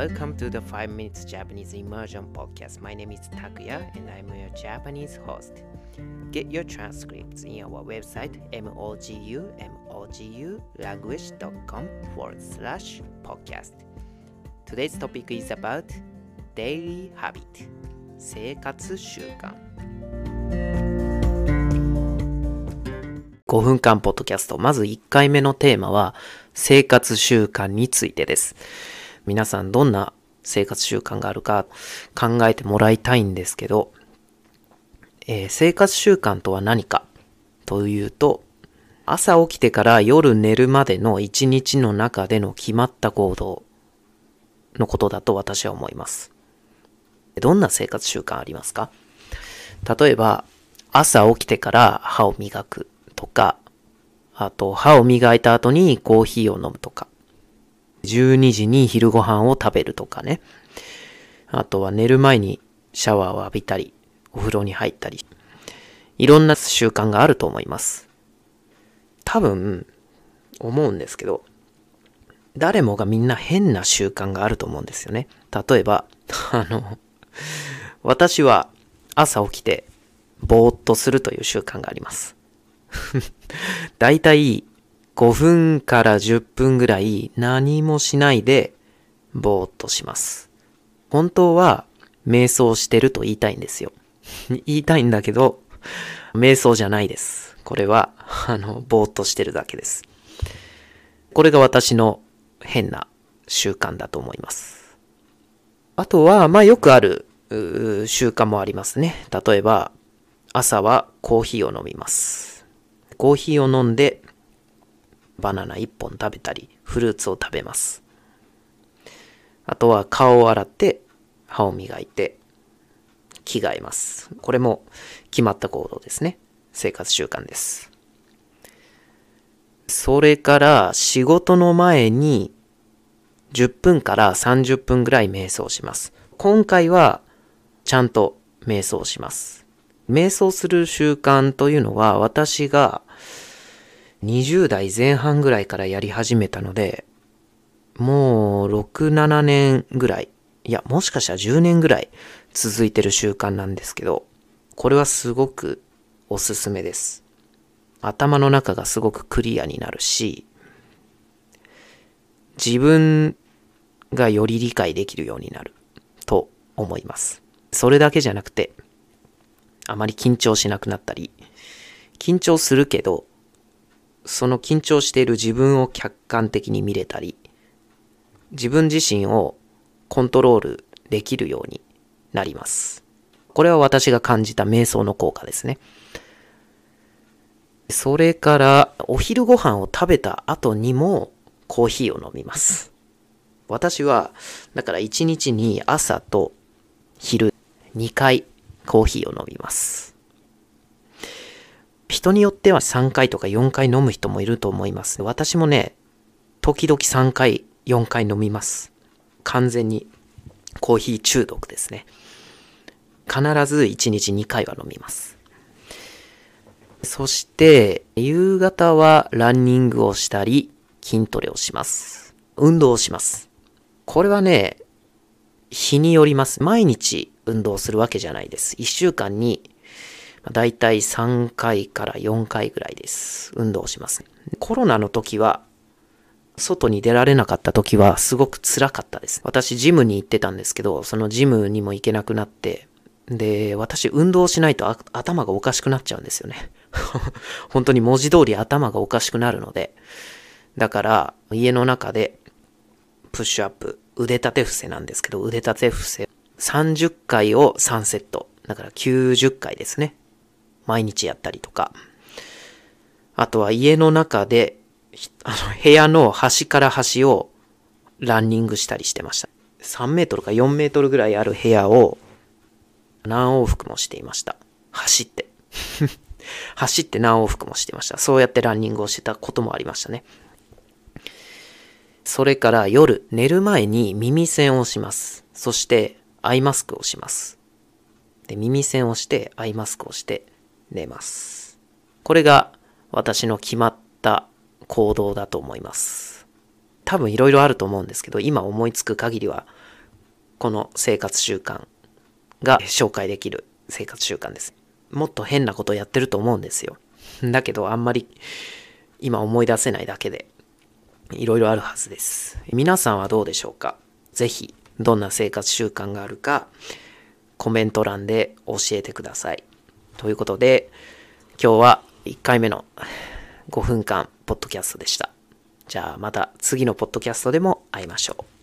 welcome to the 5 Minutes Japanese Immersion Podcast. My name is Takuya and I'm your Japanese host. Get your transcripts in our website mogumogulanguage.com forward slash podcast. Today's topic is about daily habit 生活習慣5分間ポッドキャストまず1回目のテーマは生活習慣についてです皆さんどんな生活習慣があるか考えてもらいたいんですけど、えー、生活習慣とは何かというと朝起きてから夜寝るまでの一日の中での決まった行動のことだと私は思います。どんな生活習慣ありますか？例えば、朝起きてから歯を磨くとか、あと歯を磨いた後にコーヒーを飲むとか、12時に昼ご飯を食べるとかね。あとは寝る前にシャワーを浴びたり、お風呂に入ったり、いろんな習慣があると思います。多分、思うんですけど、誰もがみんな変な習慣があると思うんですよね。例えば、あの、私は朝起きてぼーっとするという習慣があります。だいたい5分から10分ぐらい何もしないでぼーっとします。本当は瞑想してると言いたいんですよ。言いたいんだけど、瞑想じゃないです。これは、あの、ぼーっとしてるだけです。これが私の変な習慣だと思います。あとは、まあよくある習慣もありますね。例えば、朝はコーヒーを飲みます。コーヒーを飲んで、バナナ1本食べたり、フルーツを食べます。あとは顔を洗って、歯を磨いて、着替えます。これも決まった行動ですね。生活習慣です。それから仕事の前に10分から30分ぐらい瞑想します。今回はちゃんと瞑想します。瞑想する習慣というのは私が20代前半ぐらいからやり始めたので、もう6、7年ぐらい、いや、もしかしたら10年ぐらい続いてる習慣なんですけど、これはすごくおすすめです。頭の中がすごくクリアになるし、自分がより理解できるようになると思います。それだけじゃなくて、あまり緊張しなくなったり、緊張するけど、その緊張している自分を客観的に見れたり、自分自身をコントロールできるようになります。これは私が感じた瞑想の効果ですね。それから、お昼ご飯を食べた後にもコーヒーを飲みます。私は、だから一日に朝と昼2回コーヒーを飲みます。人によっては3回とか4回飲む人もいると思います。私もね、時々3回、4回飲みます。完全にコーヒー中毒ですね。必ず1日2回は飲みます。そして、夕方はランニングをしたり、筋トレをします。運動をします。これはね、日によります。毎日運動するわけじゃないです。1週間にだいたい3回から4回ぐらいです。運動します。コロナの時は、外に出られなかった時はすごく辛かったです。私ジムに行ってたんですけど、そのジムにも行けなくなって、で、私運動しないと頭がおかしくなっちゃうんですよね。本当に文字通り頭がおかしくなるので、だから家の中でプッシュアップ、腕立て伏せなんですけど、腕立て伏せ30回を3セット。だから90回ですね。毎日やったりとか。あとは家の中で、あの、部屋の端から端をランニングしたりしてました。3メートルか4メートルぐらいある部屋を何往復もしていました。走って。走って何往復もしていました。そうやってランニングをしてたこともありましたね。それから夜寝る前に耳栓をします。そしてアイマスクをします。で、耳栓をしてアイマスクをして寝ます。これが私の決まった行動だと思います。多分いろいろあると思うんですけど、今思いつく限りは、この生活習慣が紹介できる生活習慣です。もっと変なことやってると思うんですよ。だけどあんまり今思い出せないだけで、いろいろあるはずです。皆さんはどうでしょうか？ぜひ、どんな生活習慣があるか、コメント欄で教えてください。ということで、今日は1回目の5分間ポッドキャストでした。じゃあまた次のポッドキャストでも会いましょう。